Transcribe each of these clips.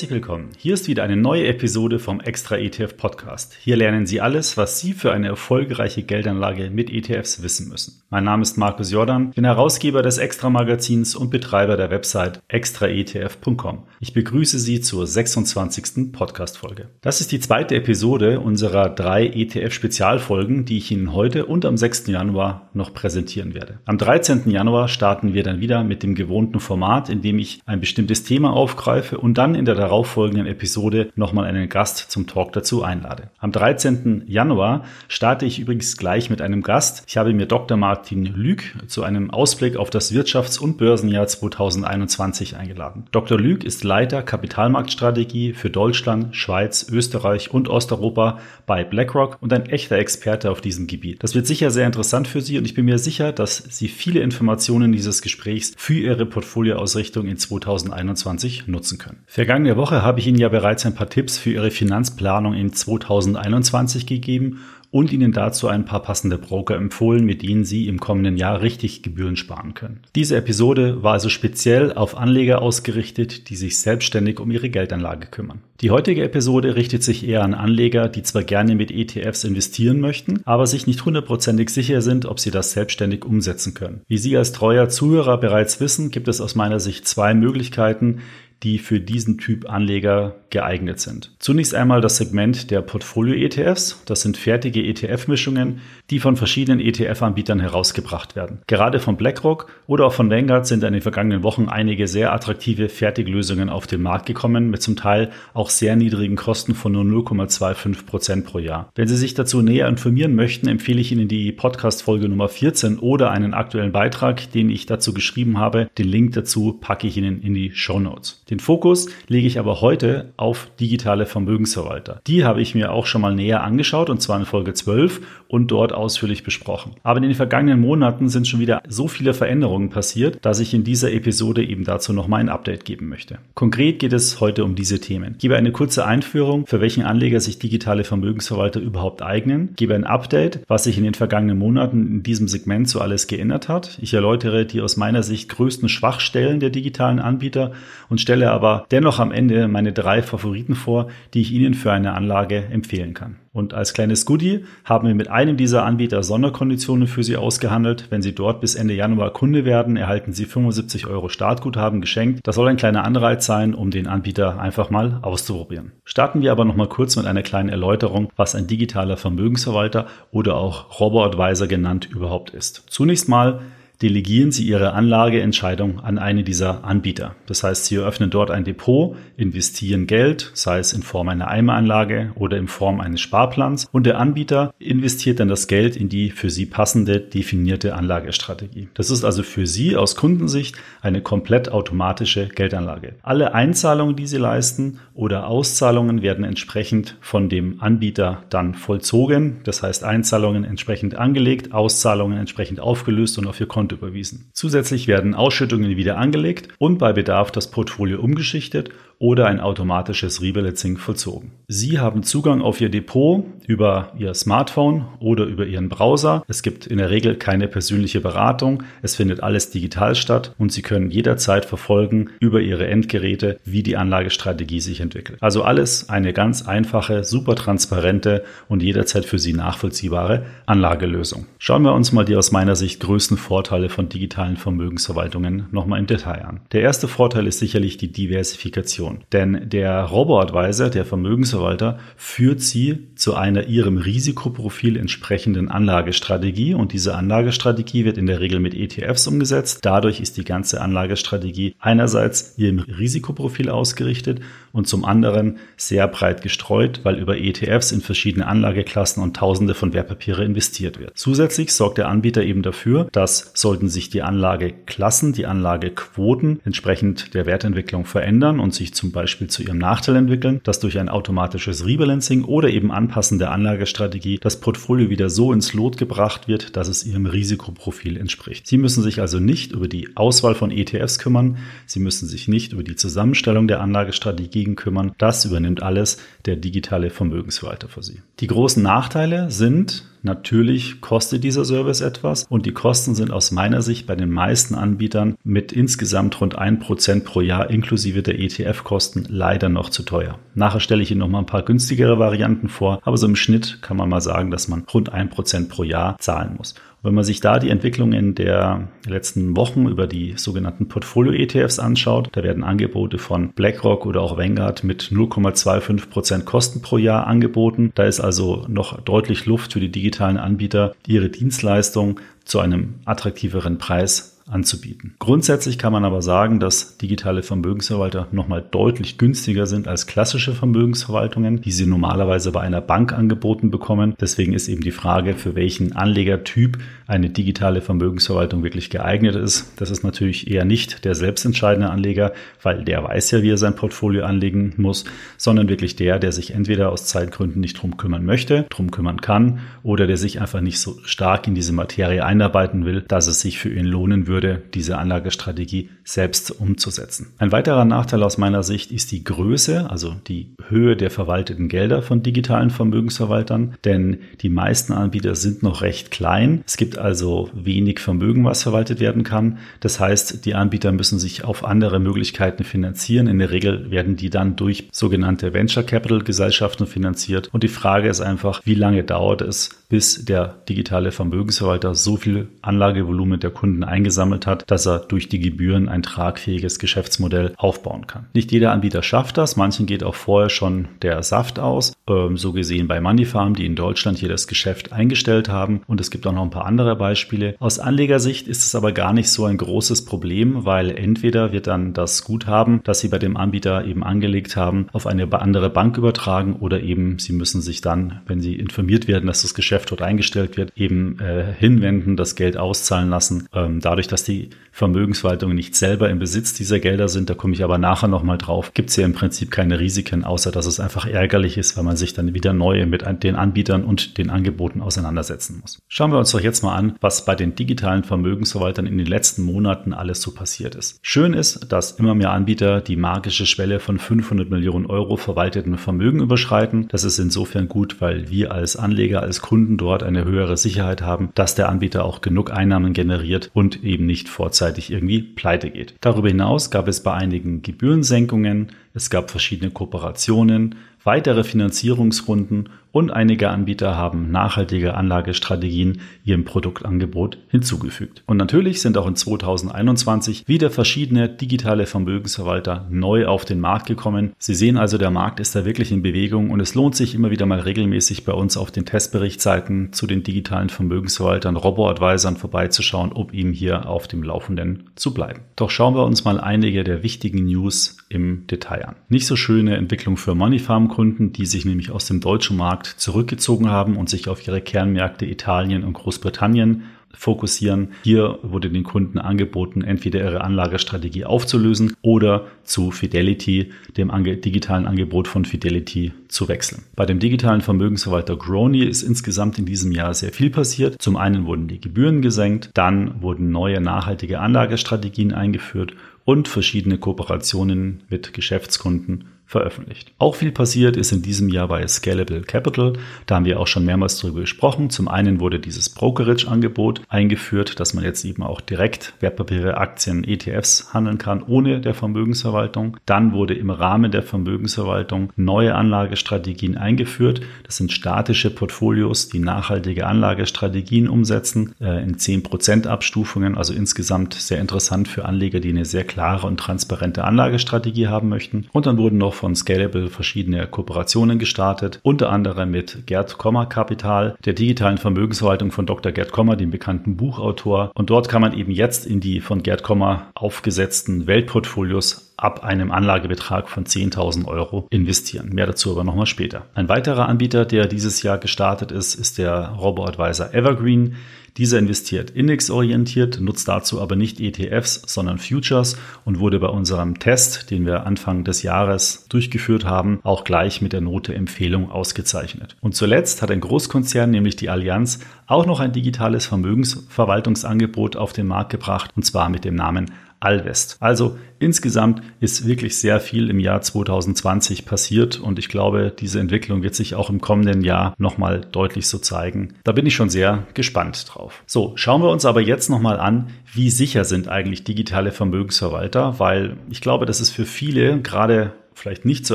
Herzlich willkommen. Hier ist wieder eine neue Episode vom Extra ETF Podcast. Hier lernen Sie alles, was Sie für eine erfolgreiche Geldanlage mit ETFs wissen müssen. Mein Name ist Markus Jordan, bin Herausgeber des Extra Magazins und Betreiber der Website extraetf.com. Ich begrüße Sie zur 26. Podcast Folge. Das ist die zweite Episode unserer drei ETF Spezialfolgen, die ich Ihnen heute und am 6. Januar noch präsentieren werde. Am 13. Januar starten wir dann wieder mit dem gewohnten Format, in dem ich ein bestimmtes Thema aufgreife und dann in der darauffolgenden Episode nochmal einen Gast zum Talk dazu einlade. Am 13. Januar starte ich übrigens gleich mit einem Gast. Ich habe mir Dr. Martin Lüg zu einem Ausblick auf das Wirtschafts- und Börsenjahr 2021 eingeladen. Dr. Lüg ist Leiter Kapitalmarktstrategie für Deutschland, Schweiz, Österreich und Osteuropa bei BlackRock und ein echter Experte auf diesem Gebiet. Das wird sicher sehr interessant für Sie und ich bin mir sicher, dass Sie viele Informationen dieses Gesprächs für Ihre Portfolioausrichtung in 2021 nutzen können. Vergangen vergangene Woche habe ich Ihnen ja bereits ein paar Tipps für Ihre Finanzplanung in 2021 gegeben und Ihnen dazu ein paar passende Broker empfohlen, mit denen Sie im kommenden Jahr richtig Gebühren sparen können. Diese Episode war also speziell auf Anleger ausgerichtet, die sich selbstständig um ihre Geldanlage kümmern. Die heutige Episode richtet sich eher an Anleger, die zwar gerne mit ETFs investieren möchten, aber sich nicht hundertprozentig sicher sind, ob sie das selbstständig umsetzen können. Wie Sie als treuer Zuhörer bereits wissen, gibt es aus meiner Sicht zwei Möglichkeiten, die für diesen Typ Anleger geeignet sind. Zunächst einmal das Segment der Portfolio-ETFs. Das sind fertige ETF-Mischungen, die von verschiedenen ETF-Anbietern herausgebracht werden. Gerade von BlackRock oder auch von Vanguard sind in den vergangenen Wochen einige sehr attraktive Fertiglösungen auf den Markt gekommen, mit zum Teil auch sehr niedrigen Kosten von nur 0,25 Prozent pro Jahr. Wenn Sie sich dazu näher informieren möchten, empfehle ich Ihnen die Podcast-Folge Nummer 14 oder einen aktuellen Beitrag, den ich dazu geschrieben habe. Den Link dazu packe ich Ihnen in die Show Notes. Den Fokus lege ich aber heute auf digitale Vermögensverwalter. Die habe ich mir auch schon mal näher angeschaut und zwar in Folge 12 und dort ausführlich besprochen. Aber in den vergangenen Monaten sind schon wieder so viele Veränderungen passiert, dass ich in dieser Episode eben dazu nochmal ein Update geben möchte. Konkret geht es heute um diese Themen. Ich gebe eine kurze Einführung, für welchen Anleger sich digitale Vermögensverwalter überhaupt eignen, gebe ein Update, was sich in den vergangenen Monaten in diesem Segment so alles geändert hat. Ich erläutere die aus meiner Sicht größten Schwachstellen der digitalen Anbieter und stelle stelle aber dennoch am Ende meine drei Favoriten vor, die ich Ihnen für eine Anlage empfehlen kann. Und als kleines Goodie haben wir mit einem dieser Anbieter Sonderkonditionen für Sie ausgehandelt. Wenn Sie dort bis Ende Januar Kunde werden, erhalten Sie 75 Euro Startguthaben geschenkt. Das soll ein kleiner Anreiz sein, um den Anbieter einfach mal auszuprobieren. Starten wir aber noch mal kurz mit einer kleinen Erläuterung, was ein digitaler Vermögensverwalter oder auch Robo-Advisor genannt überhaupt ist. Zunächst mal delegieren Sie Ihre Anlageentscheidung an eine dieser Anbieter. Das heißt, Sie eröffnen dort ein Depot, investieren Geld, sei es in Form einer Eimeranlage oder in Form eines Sparplans und der Anbieter investiert dann das Geld in die für Sie passende definierte Anlagestrategie. Das ist also für Sie aus Kundensicht eine komplett automatische Geldanlage. Alle Einzahlungen, die Sie leisten oder Auszahlungen werden entsprechend von dem Anbieter dann vollzogen. Das heißt, Einzahlungen entsprechend angelegt, Auszahlungen entsprechend aufgelöst und auf Ihr Konto überwiesen. Zusätzlich werden Ausschüttungen wieder angelegt und bei Bedarf das Portfolio umgeschichtet oder ein automatisches Rebalancing vollzogen. Sie haben Zugang auf Ihr Depot über Ihr Smartphone oder über Ihren Browser. Es gibt in der Regel keine persönliche Beratung. Es findet alles digital statt und Sie können jederzeit verfolgen über Ihre Endgeräte, wie die Anlagestrategie sich entwickelt. Also alles eine ganz einfache, super transparente und jederzeit für Sie nachvollziehbare Anlagelösung. Schauen wir uns mal die aus meiner Sicht größten Vorteile von digitalen Vermögensverwaltungen nochmal im Detail an. Der erste Vorteil ist sicherlich die Diversifikation. Information. Denn der Robo-Advisor, der Vermögensverwalter, führt Sie zu einer Ihrem Risikoprofil entsprechenden Anlagestrategie und diese Anlagestrategie wird in der Regel mit ETFs umgesetzt. Dadurch ist die ganze Anlagestrategie einerseits Ihrem Risikoprofil ausgerichtet und zum anderen sehr breit gestreut, weil über ETFs in verschiedene Anlageklassen und Tausende von Wertpapiere investiert wird. Zusätzlich sorgt der Anbieter eben dafür, dass sollten sich die Anlageklassen, die Anlagequoten entsprechend der Wertentwicklung verändern und sich zum Beispiel zu ihrem Nachteil entwickeln, dass durch ein automatisches Rebalancing oder eben Anpassen der Anlagestrategie das Portfolio wieder so ins Lot gebracht wird, dass es ihrem Risikoprofil entspricht. Sie müssen sich also nicht über die Auswahl von ETFs kümmern, Sie müssen sich nicht über die Zusammenstellung der Anlagestrategie Strategien kümmern. Das übernimmt alles der digitale Vermögensverwalter für Sie. Die großen Nachteile sind, Natürlich kostet dieser Service etwas und die Kosten sind aus meiner Sicht bei den meisten Anbietern mit insgesamt rund 1% pro Jahr inklusive der ETF-Kosten leider noch zu teuer. Nachher stelle ich Ihnen noch mal ein paar günstigere Varianten vor, aber so im Schnitt kann man mal sagen, dass man rund 1% pro Jahr zahlen muss. Wenn man sich da die Entwicklungen der letzten Wochen über die sogenannten Portfolio-ETFs anschaut, da werden Angebote von BlackRock oder auch Vanguard mit 0,25 Prozent Kosten pro Jahr angeboten. Da ist also noch deutlich Luft für die digitalen Anbieter, ihre Dienstleistung zu einem attraktiveren Preis anzubieten. Grundsätzlich kann man aber sagen, dass digitale Vermögensverwalter nochmal deutlich günstiger sind als klassische Vermögensverwaltungen, die sie normalerweise bei einer Bank angeboten bekommen. Deswegen ist eben die Frage, für welchen Anlegertyp eine digitale Vermögensverwaltung wirklich geeignet ist. Das ist natürlich eher nicht der selbstentscheidende Anleger, weil der weiß ja, wie er sein Portfolio anlegen muss, sondern wirklich der, der sich entweder aus Zeitgründen nicht drum kümmern möchte, drum kümmern kann oder der sich einfach nicht so stark in diese Materie einarbeiten will, dass es sich für ihn lohnen würde, würde, diese Anlagestrategie selbst umzusetzen. Ein weiterer Nachteil aus meiner Sicht ist die Größe, also die Höhe der verwalteten Gelder von digitalen Vermögensverwaltern, denn die meisten Anbieter sind noch recht klein. Es gibt also wenig Vermögen, was verwaltet werden kann. Das heißt, die Anbieter müssen sich auf andere Möglichkeiten finanzieren. In der Regel werden die dann durch sogenannte Venture Capital Gesellschaften finanziert. Und die Frage ist einfach, wie lange dauert es, bis der digitale Vermögensverwalter so viel Anlagevolumen der Kunden eingesammelt hat, dass er durch die Gebühren ein tragfähiges Geschäftsmodell aufbauen kann. Nicht jeder Anbieter schafft das, manchen geht auch vorher schon der Saft aus, ähm, so gesehen bei Moneyfarm, die in Deutschland hier das Geschäft eingestellt haben und es gibt auch noch ein paar andere Beispiele. Aus Anlegersicht ist es aber gar nicht so ein großes Problem, weil entweder wird dann das Guthaben, das Sie bei dem Anbieter eben angelegt haben, auf eine andere Bank übertragen oder eben Sie müssen sich dann, wenn Sie informiert werden, dass das Geschäft dort eingestellt wird, eben äh, hinwenden, das Geld auszahlen lassen. Ähm, dadurch, dass die Vermögensverwaltungen nicht selber im Besitz dieser Gelder sind, da komme ich aber nachher nochmal drauf, gibt es ja im Prinzip keine Risiken, außer dass es einfach ärgerlich ist, weil man sich dann wieder neu mit den Anbietern und den Angeboten auseinandersetzen muss. Schauen wir uns doch jetzt mal an, was bei den digitalen Vermögensverwaltern in den letzten Monaten alles so passiert ist. Schön ist, dass immer mehr Anbieter die magische Schwelle von 500 Millionen Euro verwalteten Vermögen überschreiten. Das ist insofern gut, weil wir als Anleger, als Kunden dort eine höhere Sicherheit haben, dass der Anbieter auch genug Einnahmen generiert und eben nicht vorzeitig irgendwie pleite geht. Darüber hinaus gab es bei einigen Gebührensenkungen, es gab verschiedene Kooperationen, weitere Finanzierungsrunden und einige Anbieter haben nachhaltige Anlagestrategien ihrem Produktangebot hinzugefügt. Und natürlich sind auch in 2021 wieder verschiedene digitale Vermögensverwalter neu auf den Markt gekommen. Sie sehen also, der Markt ist da wirklich in Bewegung und es lohnt sich immer wieder mal regelmäßig bei uns auf den Testberichtsseiten zu den digitalen Vermögensverwaltern, Robo-Advisern vorbeizuschauen, um ihm hier auf dem Laufenden zu bleiben. Doch schauen wir uns mal einige der wichtigen News im Detail an. Nicht so schöne Entwicklung für Moneyfarm-Kunden, die sich nämlich aus dem deutschen Markt zurückgezogen haben und sich auf ihre Kernmärkte Italien und Großbritannien fokussieren. Hier wurde den Kunden angeboten, entweder ihre Anlagestrategie aufzulösen oder zu Fidelity, dem ange digitalen Angebot von Fidelity, zu wechseln. Bei dem digitalen Vermögensverwalter Grony ist insgesamt in diesem Jahr sehr viel passiert. Zum einen wurden die Gebühren gesenkt, dann wurden neue nachhaltige Anlagestrategien eingeführt und verschiedene Kooperationen mit Geschäftskunden veröffentlicht. Auch viel passiert ist in diesem Jahr bei Scalable Capital. Da haben wir auch schon mehrmals darüber gesprochen. Zum einen wurde dieses Brokerage-Angebot eingeführt, dass man jetzt eben auch direkt Wertpapiere, Aktien, ETFs handeln kann, ohne der Vermögensverwaltung. Dann wurde im Rahmen der Vermögensverwaltung neue Anlagestrategien eingeführt. Das sind statische Portfolios, die nachhaltige Anlagestrategien umsetzen, äh, in 10% Abstufungen, also insgesamt sehr interessant für Anleger, die eine sehr klare und transparente Anlagestrategie haben möchten. Und dann wurden noch von Scalable verschiedene Kooperationen gestartet, unter anderem mit Gerd Kommer Kapital, der digitalen Vermögensverwaltung von Dr. Gerd Kommer, dem bekannten Buchautor. Und dort kann man eben jetzt in die von Gerd Kommer aufgesetzten Weltportfolios ab einem Anlagebetrag von 10.000 Euro investieren. Mehr dazu aber nochmal später. Ein weiterer Anbieter, der dieses Jahr gestartet ist, ist der Robo-Advisor Evergreen. Dieser investiert indexorientiert, nutzt dazu aber nicht ETFs, sondern Futures und wurde bei unserem Test, den wir Anfang des Jahres durchgeführt haben, auch gleich mit der Note Empfehlung ausgezeichnet. Und zuletzt hat ein Großkonzern, nämlich die Allianz, auch noch ein digitales Vermögensverwaltungsangebot auf den Markt gebracht, und zwar mit dem Namen Alvest. Also insgesamt ist wirklich sehr viel im Jahr 2020 passiert und ich glaube, diese Entwicklung wird sich auch im kommenden Jahr nochmal deutlich so zeigen. Da bin ich schon sehr gespannt drauf. So, schauen wir uns aber jetzt nochmal an, wie sicher sind eigentlich digitale Vermögensverwalter, weil ich glaube, das ist für viele, gerade vielleicht nicht so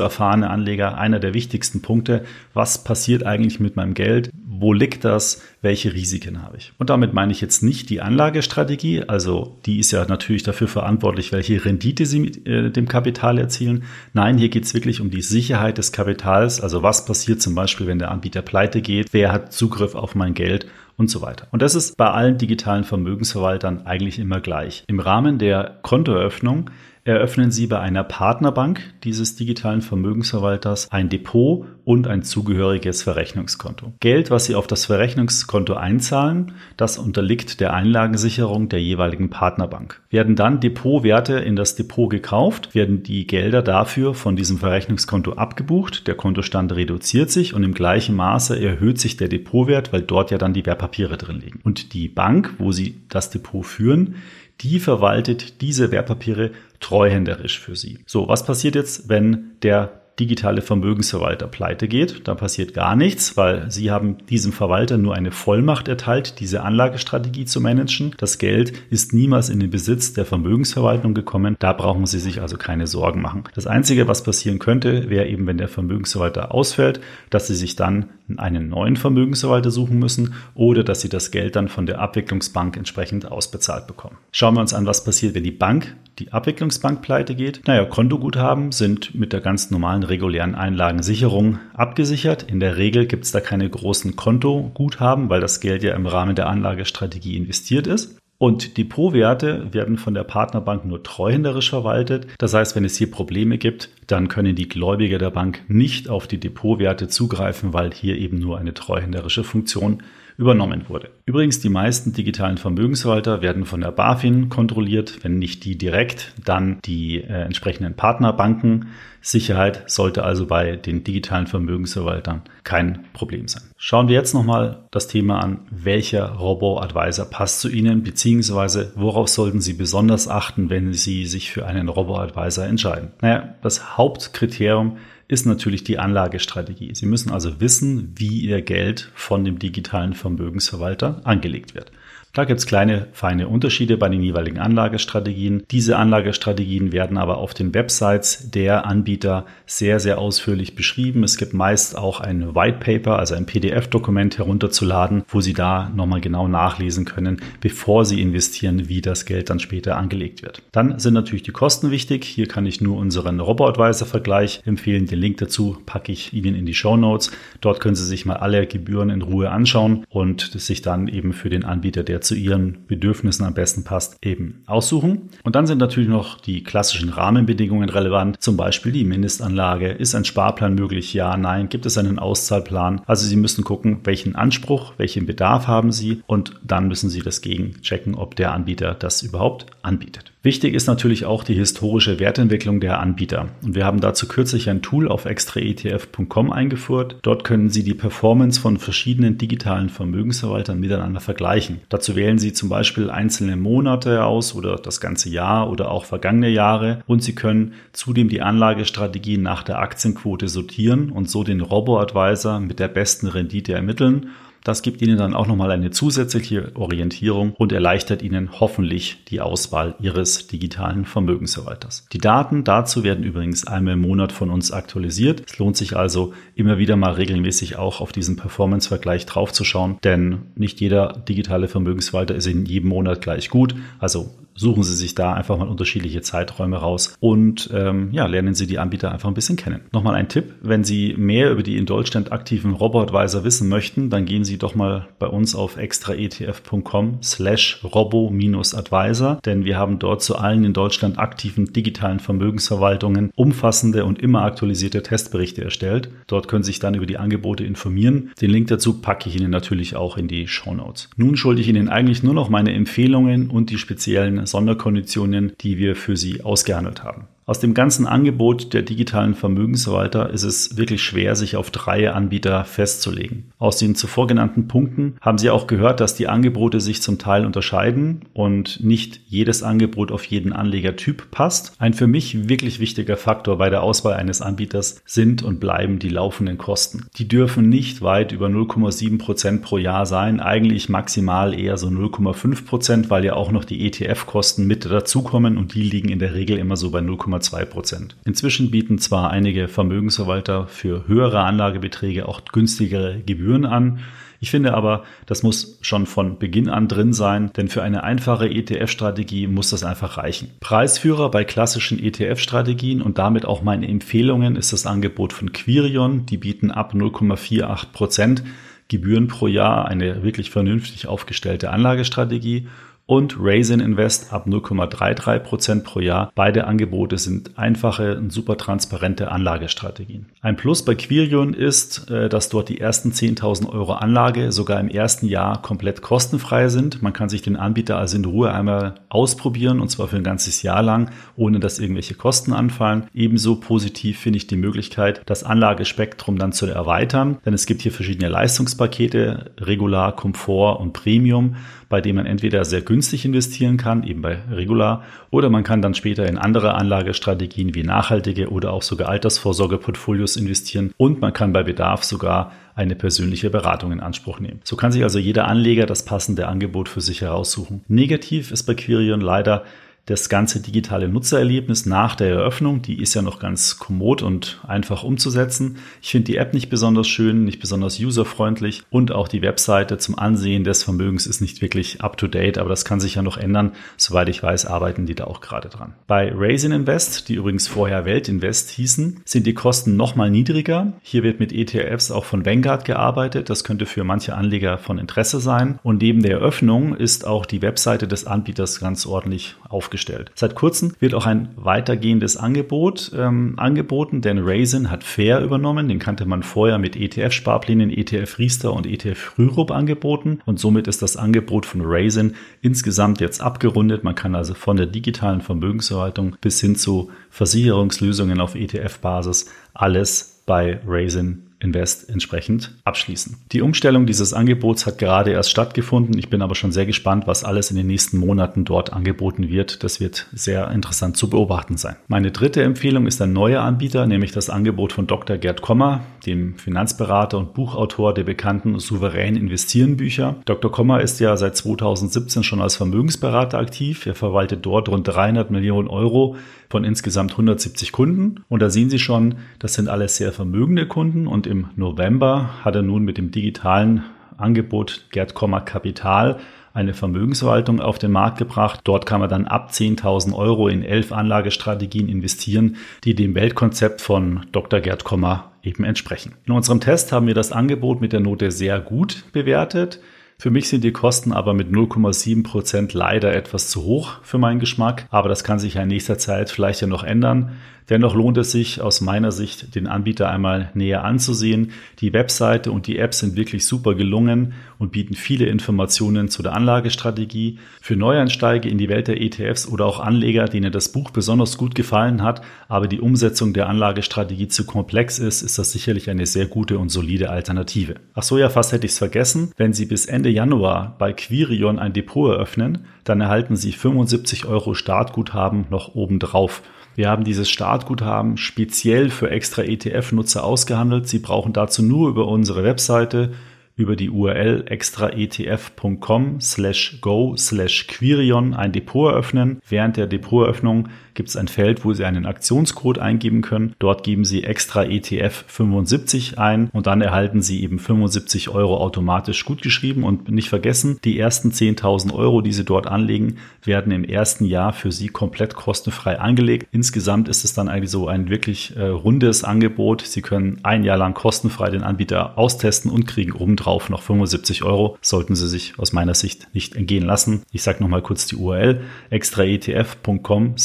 erfahrene Anleger einer der wichtigsten Punkte. Was passiert eigentlich mit meinem Geld? Wo liegt das? Welche Risiken habe ich? Und damit meine ich jetzt nicht die Anlagestrategie, also die ist ja natürlich dafür verantwortlich, welche Rendite sie mit äh, dem Kapital erzielen. Nein, hier geht es wirklich um die Sicherheit des Kapitals, also was passiert zum Beispiel, wenn der Anbieter pleite geht, wer hat Zugriff auf mein Geld und so weiter. Und das ist bei allen digitalen Vermögensverwaltern eigentlich immer gleich. Im Rahmen der Kontoeröffnung eröffnen Sie bei einer Partnerbank dieses digitalen Vermögensverwalters ein Depot und ein zugehöriges Verrechnungskonto. Geld, was Sie auf das Verrechnungskonto einzahlen, das unterliegt der Einlagensicherung der jeweiligen Partnerbank. Werden dann Depotwerte in das Depot gekauft, werden die Gelder dafür von diesem Verrechnungskonto abgebucht, der Kontostand reduziert sich und im gleichen Maße erhöht sich der Depotwert, weil dort ja dann die Wertpapiere drin liegen. Und die Bank, wo Sie das Depot führen, die verwaltet diese Wertpapiere treuhänderisch für Sie. So, was passiert jetzt, wenn der digitale Vermögensverwalter pleite geht. Da passiert gar nichts, weil Sie haben diesem Verwalter nur eine Vollmacht erteilt, diese Anlagestrategie zu managen. Das Geld ist niemals in den Besitz der Vermögensverwaltung gekommen. Da brauchen Sie sich also keine Sorgen machen. Das Einzige, was passieren könnte, wäre eben, wenn der Vermögensverwalter ausfällt, dass Sie sich dann einen neuen Vermögensverwalter suchen müssen oder dass Sie das Geld dann von der Abwicklungsbank entsprechend ausbezahlt bekommen. Schauen wir uns an, was passiert, wenn die Bank, die Abwicklungsbank pleite geht. Naja, Kontoguthaben sind mit der ganz normalen regulären Einlagensicherung abgesichert. In der Regel gibt es da keine großen Kontoguthaben, weil das Geld ja im Rahmen der Anlagestrategie investiert ist. Und Depotwerte werden von der Partnerbank nur treuhänderisch verwaltet. Das heißt, wenn es hier Probleme gibt, dann können die Gläubiger der Bank nicht auf die Depotwerte zugreifen, weil hier eben nur eine treuhänderische Funktion übernommen wurde. Übrigens, die meisten digitalen Vermögensverwalter werden von der BaFin kontrolliert, wenn nicht die direkt, dann die äh, entsprechenden Partnerbanken. Sicherheit sollte also bei den digitalen Vermögensverwaltern kein Problem sein. Schauen wir jetzt nochmal das Thema an, welcher Robo-Advisor passt zu Ihnen, beziehungsweise worauf sollten Sie besonders achten, wenn Sie sich für einen Robo-Advisor entscheiden. Naja, das Hauptkriterium ist natürlich die Anlagestrategie. Sie müssen also wissen, wie Ihr Geld von dem digitalen Vermögensverwalter angelegt wird. Da gibt es kleine, feine Unterschiede bei den jeweiligen Anlagestrategien. Diese Anlagestrategien werden aber auf den Websites der Anbieter sehr, sehr ausführlich beschrieben. Es gibt meist auch ein White Paper, also ein PDF-Dokument herunterzuladen, wo Sie da nochmal genau nachlesen können, bevor Sie investieren, wie das Geld dann später angelegt wird. Dann sind natürlich die Kosten wichtig. Hier kann ich nur unseren Robo-Advisor-Vergleich empfehlen. Den Link dazu packe ich Ihnen in die Show Notes. Dort können Sie sich mal alle Gebühren in Ruhe anschauen und sich dann eben für den Anbieter, der zu ihren Bedürfnissen am besten passt, eben aussuchen. Und dann sind natürlich noch die klassischen Rahmenbedingungen relevant, zum Beispiel die Mindestanlage. Ist ein Sparplan möglich? Ja, nein. Gibt es einen Auszahlplan? Also Sie müssen gucken, welchen Anspruch, welchen Bedarf haben Sie und dann müssen Sie das gegenchecken, ob der Anbieter das überhaupt anbietet. Wichtig ist natürlich auch die historische Wertentwicklung der Anbieter. Und wir haben dazu kürzlich ein Tool auf extraetf.com eingeführt. Dort können Sie die Performance von verschiedenen digitalen Vermögensverwaltern miteinander vergleichen. Dazu wählen Sie zum Beispiel einzelne Monate aus oder das ganze Jahr oder auch vergangene Jahre und Sie können zudem die Anlagestrategie nach der Aktienquote sortieren und so den Robo-Advisor mit der besten Rendite ermitteln das gibt Ihnen dann auch nochmal eine zusätzliche Orientierung und erleichtert Ihnen hoffentlich die Auswahl Ihres digitalen Vermögensverwalters. Die Daten dazu werden übrigens einmal im Monat von uns aktualisiert. Es lohnt sich also immer wieder mal regelmäßig auch auf diesen Performance-Vergleich draufzuschauen, denn nicht jeder digitale Vermögensverwalter ist in jedem Monat gleich gut. Also suchen Sie sich da einfach mal unterschiedliche Zeiträume raus und ähm, ja, lernen Sie die Anbieter einfach ein bisschen kennen. Nochmal ein Tipp, wenn Sie mehr über die in Deutschland aktiven Robo-Advisor wissen möchten, dann gehen Sie doch mal bei uns auf extraetf.com slash robo-advisor, denn wir haben dort zu allen in Deutschland aktiven digitalen Vermögensverwaltungen umfassende und immer aktualisierte Testberichte erstellt. Dort können Sie sich dann über die Angebote informieren. Den Link dazu packe ich Ihnen natürlich auch in die Show Notes. Nun schulde ich Ihnen eigentlich nur noch meine Empfehlungen und die speziellen Sonderkonditionen, die wir für Sie ausgehandelt haben. Aus dem ganzen Angebot der digitalen Vermögensverwalter ist es wirklich schwer, sich auf drei Anbieter festzulegen. Aus den zuvor genannten Punkten haben Sie auch gehört, dass die Angebote sich zum Teil unterscheiden und nicht jedes Angebot auf jeden Anlegertyp passt. Ein für mich wirklich wichtiger Faktor bei der Auswahl eines Anbieters sind und bleiben die laufenden Kosten. Die dürfen nicht weit über 0,7 Prozent pro Jahr sein, eigentlich maximal eher so 0,5 Prozent, weil ja auch noch die ETF-Kosten mit dazukommen und die liegen in der Regel immer so bei 0,5 0,2 Prozent. Inzwischen bieten zwar einige Vermögensverwalter für höhere Anlagebeträge auch günstigere Gebühren an. Ich finde aber, das muss schon von Beginn an drin sein, denn für eine einfache ETF-Strategie muss das einfach reichen. Preisführer bei klassischen ETF-Strategien und damit auch meine Empfehlungen ist das Angebot von Quirion. Die bieten ab 0,48 Prozent Gebühren pro Jahr eine wirklich vernünftig aufgestellte Anlagestrategie und Raisin Invest ab 0,33 Prozent pro Jahr. Beide Angebote sind einfache und super transparente Anlagestrategien. Ein Plus bei Quirion ist, äh, dass dort die ersten 10.000 Euro Anlage sogar im ersten Jahr komplett kostenfrei sind. Man kann sich den Anbieter also in Ruhe einmal ausprobieren und zwar für ein ganzes Jahr lang, ohne dass irgendwelche Kosten anfallen. Ebenso positiv finde ich die Möglichkeit, das Anlagespektrum dann zu erweitern, denn es gibt hier verschiedene Leistungspakete, Regular, Komfort und Premium bei dem man entweder sehr günstig investieren kann, eben bei Regular, oder man kann dann später in andere Anlagestrategien wie nachhaltige oder auch sogar Altersvorsorgeportfolios investieren und man kann bei Bedarf sogar eine persönliche Beratung in Anspruch nehmen. So kann sich also jeder Anleger das passende Angebot für sich heraussuchen. Negativ ist bei Quirion leider, das ganze digitale Nutzererlebnis nach der Eröffnung, die ist ja noch ganz kommod und einfach umzusetzen. Ich finde die App nicht besonders schön, nicht besonders userfreundlich und auch die Webseite zum Ansehen des Vermögens ist nicht wirklich up-to-date, aber das kann sich ja noch ändern. Soweit ich weiß, arbeiten die da auch gerade dran. Bei Raisin Invest, die übrigens vorher Weltinvest hießen, sind die Kosten nochmal niedriger. Hier wird mit ETFs auch von Vanguard gearbeitet. Das könnte für manche Anleger von Interesse sein. Und neben der Eröffnung ist auch die Webseite des Anbieters ganz ordentlich aufgestellt aufgestellt. Seit kurzem wird auch ein weitergehendes Angebot ähm, angeboten, denn Raisin hat Fair übernommen. Den kannte man vorher mit ETF-Sparplänen, ETF Riester und ETF Rürup angeboten und somit ist das Angebot von Raisin insgesamt jetzt abgerundet. Man kann also von der digitalen Vermögensverwaltung bis hin zu Versicherungslösungen auf ETF-Basis alles bei Raisin Invest entsprechend abschließen. Die Umstellung dieses Angebots hat gerade erst stattgefunden. Ich bin aber schon sehr gespannt, was alles in den nächsten Monaten dort angeboten wird. Das wird sehr interessant zu beobachten sein. Meine dritte Empfehlung ist ein neuer Anbieter, nämlich das Angebot von Dr. Gerd Kommer, dem Finanzberater und Buchautor der bekannten Souverän investieren Bücher. Dr. Kommer ist ja seit 2017 schon als Vermögensberater aktiv. Er verwaltet dort rund 300 Millionen Euro von insgesamt 170 Kunden. Und da sehen Sie schon, das sind alles sehr vermögende Kunden. Und im November hat er nun mit dem digitalen Angebot Gerd Kommer Kapital eine Vermögensverwaltung auf den Markt gebracht. Dort kann man dann ab 10.000 Euro in elf Anlagestrategien investieren, die dem Weltkonzept von Dr. Gerd Kommer eben entsprechen. In unserem Test haben wir das Angebot mit der Note sehr gut bewertet. Für mich sind die Kosten aber mit 0,7 Prozent leider etwas zu hoch für meinen Geschmack, aber das kann sich ja in nächster Zeit vielleicht ja noch ändern. Dennoch lohnt es sich aus meiner Sicht, den Anbieter einmal näher anzusehen. Die Webseite und die Apps sind wirklich super gelungen und bieten viele Informationen zu der Anlagestrategie. Für Neueinsteige in die Welt der ETFs oder auch Anleger, denen das Buch besonders gut gefallen hat, aber die Umsetzung der Anlagestrategie zu komplex ist, ist das sicherlich eine sehr gute und solide Alternative. Ach so, ja, fast hätte ich es vergessen. Wenn Sie bis Ende Januar bei Quirion ein Depot eröffnen, dann erhalten Sie 75 Euro Startguthaben noch obendrauf. Wir haben dieses Startguthaben speziell für extra ETF-Nutzer ausgehandelt. Sie brauchen dazu nur über unsere Webseite über die URL extraetf.com slash go slash Quirion ein Depot eröffnen. Während der Depoteröffnung gibt es ein Feld, wo Sie einen Aktionscode eingeben können. Dort geben Sie extra ETF 75 ein und dann erhalten Sie eben 75 Euro automatisch gutgeschrieben und nicht vergessen, die ersten 10.000 Euro, die Sie dort anlegen, werden im ersten Jahr für Sie komplett kostenfrei angelegt. Insgesamt ist es dann eigentlich so ein wirklich äh, rundes Angebot. Sie können ein Jahr lang kostenfrei den Anbieter austesten und kriegen obendrauf noch 75 Euro. Sollten Sie sich aus meiner Sicht nicht entgehen lassen. Ich sage nochmal kurz die URL extraetf.com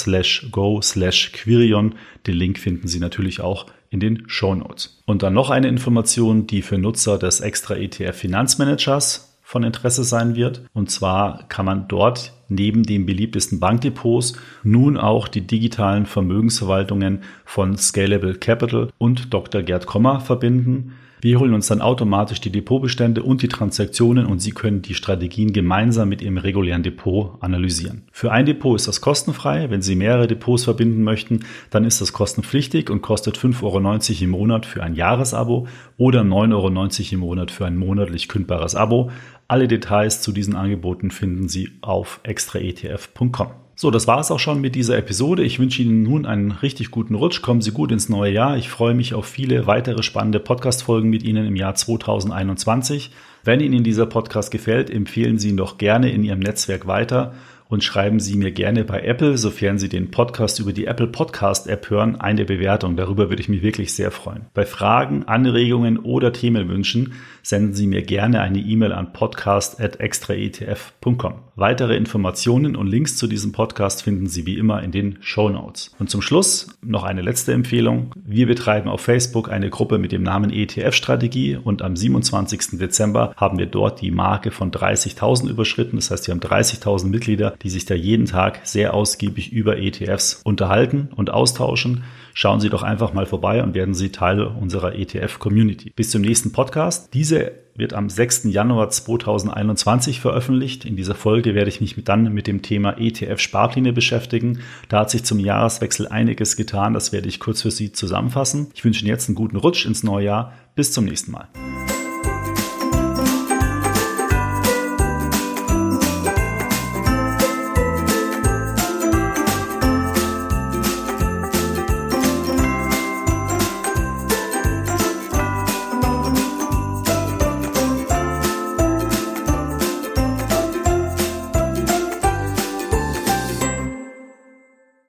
go slash Quirion. Den Link finden Sie natürlich auch in den Show Notes. Und dann noch eine Information, die für Nutzer des extra ETF Finanzmanagers von Interesse sein wird. Und zwar kann man dort neben den beliebtesten Bankdepots nun auch die digitalen Vermögensverwaltungen von Scalable Capital und Dr. Gerd Kommer verbinden. Wir holen uns dann automatisch die Depotbestände und die Transaktionen und Sie können die Strategien gemeinsam mit Ihrem regulären Depot analysieren. Für ein Depot ist das kostenfrei. Wenn Sie mehrere Depots verbinden möchten, dann ist das kostenpflichtig und kostet 5,90 Euro im Monat für ein Jahresabo oder 9,90 Euro im Monat für ein monatlich kündbares Abo. Alle Details zu diesen Angeboten finden Sie auf extraetf.com. So, das war es auch schon mit dieser Episode. Ich wünsche Ihnen nun einen richtig guten Rutsch. Kommen Sie gut ins neue Jahr. Ich freue mich auf viele weitere spannende Podcast-Folgen mit Ihnen im Jahr 2021. Wenn Ihnen dieser Podcast gefällt, empfehlen Sie ihn doch gerne in Ihrem Netzwerk weiter und schreiben Sie mir gerne bei Apple, sofern Sie den Podcast über die Apple Podcast App hören, eine Bewertung. Darüber würde ich mich wirklich sehr freuen. Bei Fragen, Anregungen oder Themenwünschen senden Sie mir gerne eine E-Mail an podcast.extraetf.com. Weitere Informationen und Links zu diesem Podcast finden Sie wie immer in den Show Notes. Und zum Schluss noch eine letzte Empfehlung. Wir betreiben auf Facebook eine Gruppe mit dem Namen ETF Strategie und am 27. Dezember haben wir dort die Marke von 30.000 überschritten. Das heißt, wir haben 30.000 Mitglieder, die sich da jeden Tag sehr ausgiebig über ETFs unterhalten und austauschen. Schauen Sie doch einfach mal vorbei und werden Sie Teil unserer ETF-Community. Bis zum nächsten Podcast. Diese wird am 6. Januar 2021 veröffentlicht. In dieser Folge werde ich mich dann mit dem Thema ETF-Sparpläne beschäftigen. Da hat sich zum Jahreswechsel einiges getan. Das werde ich kurz für Sie zusammenfassen. Ich wünsche Ihnen jetzt einen guten Rutsch ins neue Jahr. Bis zum nächsten Mal.